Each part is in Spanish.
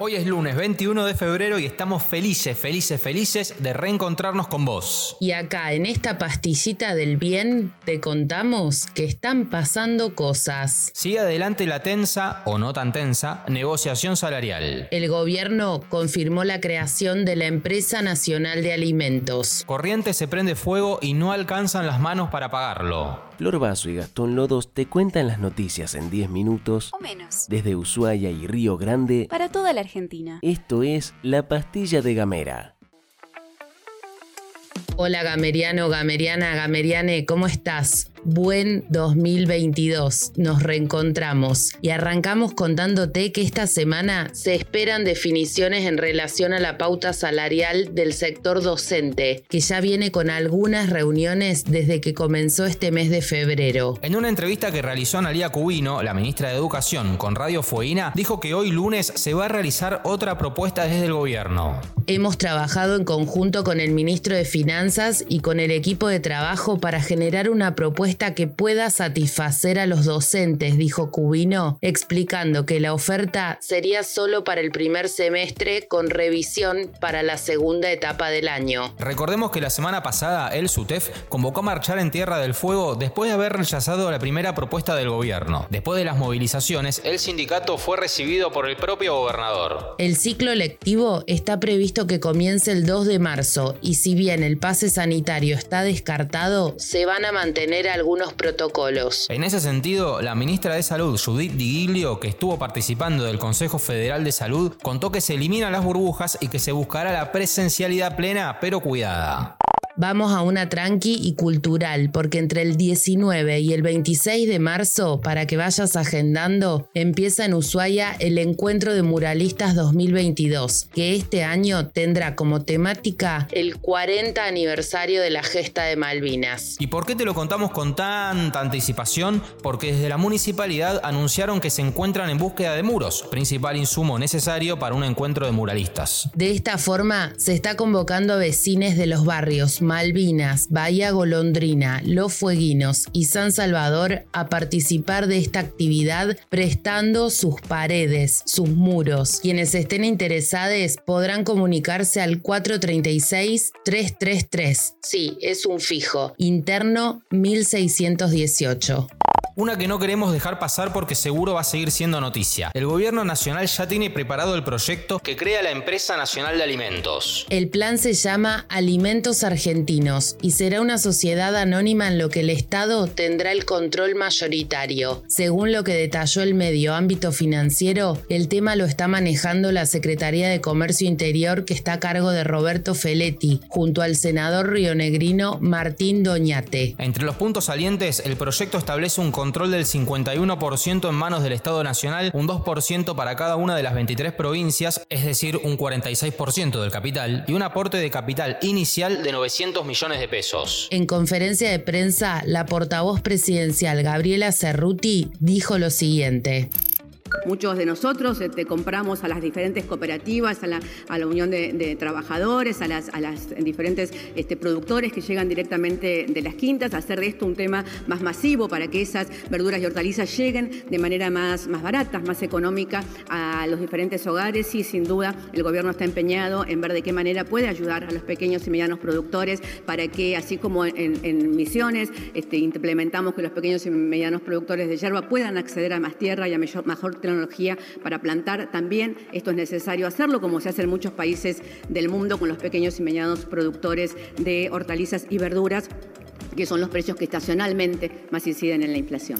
Hoy es lunes 21 de febrero y estamos felices, felices, felices de reencontrarnos con vos. Y acá en esta pastillita del bien te contamos que están pasando cosas. Sigue adelante la tensa, o no tan tensa, negociación salarial. El gobierno confirmó la creación de la Empresa Nacional de Alimentos. Corriente se prende fuego y no alcanzan las manos para pagarlo. Flor Vaso y Gastón Lodos te cuentan las noticias en 10 minutos o menos. desde Ushuaia y Río Grande. Para toda la Esto es La Pastilla de Gamera. Hola Gameriano, Gameriana, Gameriane, ¿cómo estás? Buen 2022, nos reencontramos y arrancamos contándote que esta semana se esperan definiciones en relación a la pauta salarial del sector docente, que ya viene con algunas reuniones desde que comenzó este mes de febrero. En una entrevista que realizó Analia Cubino, la ministra de Educación, con Radio Fueina, dijo que hoy lunes se va a realizar otra propuesta desde el gobierno. Hemos trabajado en conjunto con el ministro de Finanzas y con el equipo de trabajo para generar una propuesta que pueda satisfacer a los docentes, dijo Cubino, explicando que la oferta sería solo para el primer semestre con revisión para la segunda etapa del año. Recordemos que la semana pasada el SUTEF convocó a marchar en Tierra del Fuego después de haber rechazado la primera propuesta del gobierno. Después de las movilizaciones, el sindicato fue recibido por el propio gobernador. El ciclo lectivo está previsto que comience el 2 de marzo y si bien el sanitario está descartado, se van a mantener algunos protocolos. En ese sentido, la ministra de Salud, Judith Digiglio, que estuvo participando del Consejo Federal de Salud, contó que se eliminan las burbujas y que se buscará la presencialidad plena pero cuidada. Vamos a una tranqui y cultural, porque entre el 19 y el 26 de marzo, para que vayas agendando, empieza en Ushuaia el Encuentro de Muralistas 2022, que este año tendrá como temática el 40 aniversario de la gesta de Malvinas. ¿Y por qué te lo contamos con tanta anticipación? Porque desde la municipalidad anunciaron que se encuentran en búsqueda de muros, principal insumo necesario para un encuentro de muralistas. De esta forma, se está convocando a vecines de los barrios Malvinas, Bahía Golondrina, Los Fueguinos y San Salvador a participar de esta actividad prestando sus paredes, sus muros. Quienes estén interesados podrán comunicarse al 436-333. Sí, es un fijo. Interno 1618. Una que no queremos dejar pasar porque seguro va a seguir siendo noticia. El gobierno nacional ya tiene preparado el proyecto que crea la Empresa Nacional de Alimentos. El plan se llama Alimentos Argentinos y será una sociedad anónima en lo que el Estado tendrá el control mayoritario. Según lo que detalló el medio ámbito financiero, el tema lo está manejando la Secretaría de Comercio Interior que está a cargo de Roberto Feletti, junto al senador rionegrino Martín Doñate. Entre los puntos salientes, el proyecto establece un control del 51% en manos del Estado Nacional, un 2% para cada una de las 23 provincias, es decir, un 46% del capital, y un aporte de capital inicial de 900 millones de pesos. En conferencia de prensa, la portavoz presidencial Gabriela Cerruti dijo lo siguiente. Muchos de nosotros este, compramos a las diferentes cooperativas, a la, a la unión de, trabajadores, a las, a las diferentes este, productores que llegan directamente de las quintas, hacer de esto un tema más masivo para que esas verduras y hortalizas lleguen de manera más, más barata, más económica a los diferentes hogares. Y sin duda el gobierno está empeñado en ver de qué manera puede ayudar a los pequeños y medianos productores para que así como en, Misiones este, implementamos que los pequeños y medianos productores de hierba puedan acceder a más tierra y a mejor, mejor tecnología para plantar también. Esto es necesario hacerlo, como se hace en muchos países del mundo con los pequeños y medianos productores de hortalizas y verduras, que son los precios que estacionalmente más inciden en la inflación.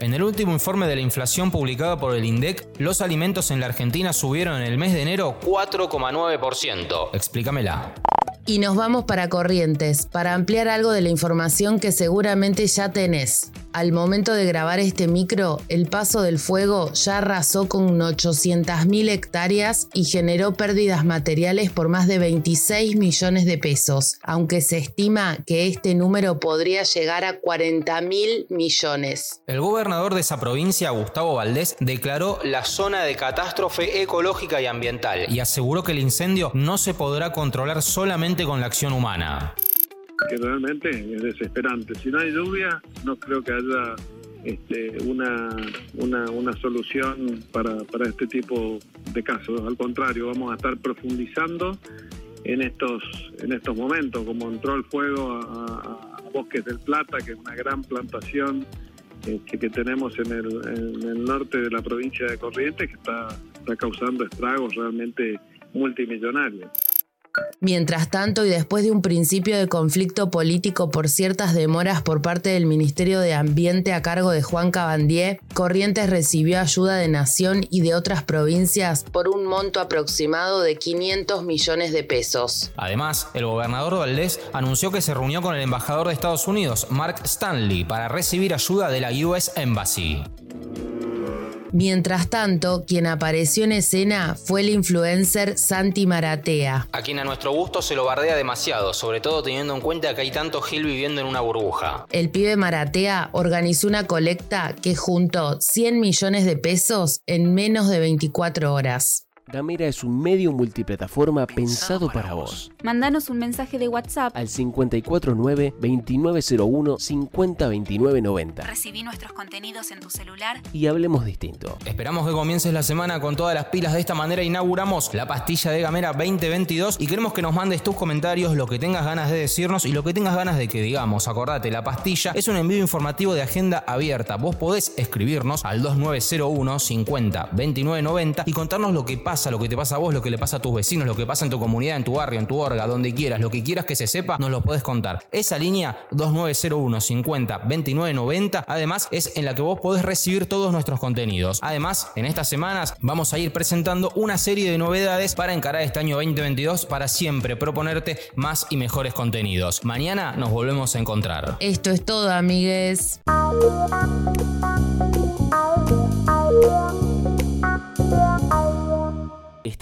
En el último informe de la inflación publicado por el INDEC, los alimentos en la Argentina subieron en el mes de enero 4,9%. Explícamela. Y nos vamos para Corrientes, para ampliar algo de la información que seguramente ya tenés. Al momento de grabar este micro, el paso del fuego ya arrasó con 800.000 hectáreas y generó pérdidas materiales por más de 26 millones de pesos, aunque se estima que este número podría llegar a 40 mil millones. El gobernador de esa provincia, Gustavo Valdés, declaró la zona de catástrofe ecológica y ambiental y aseguró que el incendio no se podrá controlar solamente con la acción humana. Que realmente es desesperante. Si no hay lluvia, no creo que haya este, una, una, solución para, este tipo de casos. Al contrario, vamos a estar profundizando en estos, en estos momentos, como entró el fuego a, Bosques del Plata, que es una gran plantación eh, que, tenemos en el, en el, norte de la provincia de Corrientes, que está causando estragos realmente multimillonarios. Mientras tanto, y después de un principio de conflicto político por ciertas demoras por parte del Ministerio de Ambiente a cargo de Juan Cabandier, Corrientes recibió ayuda de Nación y de otras provincias por un monto aproximado de 500 millones de pesos. Además, el gobernador Valdés anunció que se reunió con el embajador de Estados Unidos, Mark Stanley, para recibir ayuda de la US Embassy. Mientras tanto, quien apareció en escena fue el influencer Santi Maratea. A quien a nuestro gusto se lo bardea demasiado, sobre todo teniendo en cuenta que hay tanto Gil viviendo en una burbuja. El pibe Maratea organizó una colecta que juntó 100 millones de pesos en menos de 24 horas. Gamera es un medio multiplataforma pensado, para vos. Mándanos un mensaje de WhatsApp al 549-2901-502990. Recibí nuestros contenidos en tu celular y hablemos distinto. Esperamos que comiences la semana con todas las pilas. De esta manera inauguramos la pastilla de Gamera 2022 y queremos que nos mandes tus comentarios, lo que tengas ganas de decirnos y lo que tengas ganas de que digamos. Acordate, la pastilla es un envío informativo de agenda abierta. Vos podés escribirnos al 2901 50 2990 y contarnos lo que pasa lo que te pasa a vos, lo que le pasa a tus vecinos, lo que pasa en tu comunidad, en tu barrio, en tu orga, donde quieras, lo que quieras que se sepa, nos lo puedes contar. Esa línea 2901 50 29 90, además es en la que vos podés recibir todos nuestros contenidos. Además, en estas semanas vamos a ir presentando una serie de novedades para encarar este año 2022 para siempre proponerte más y mejores contenidos. Mañana nos volvemos a encontrar. Esto es todo, amigues.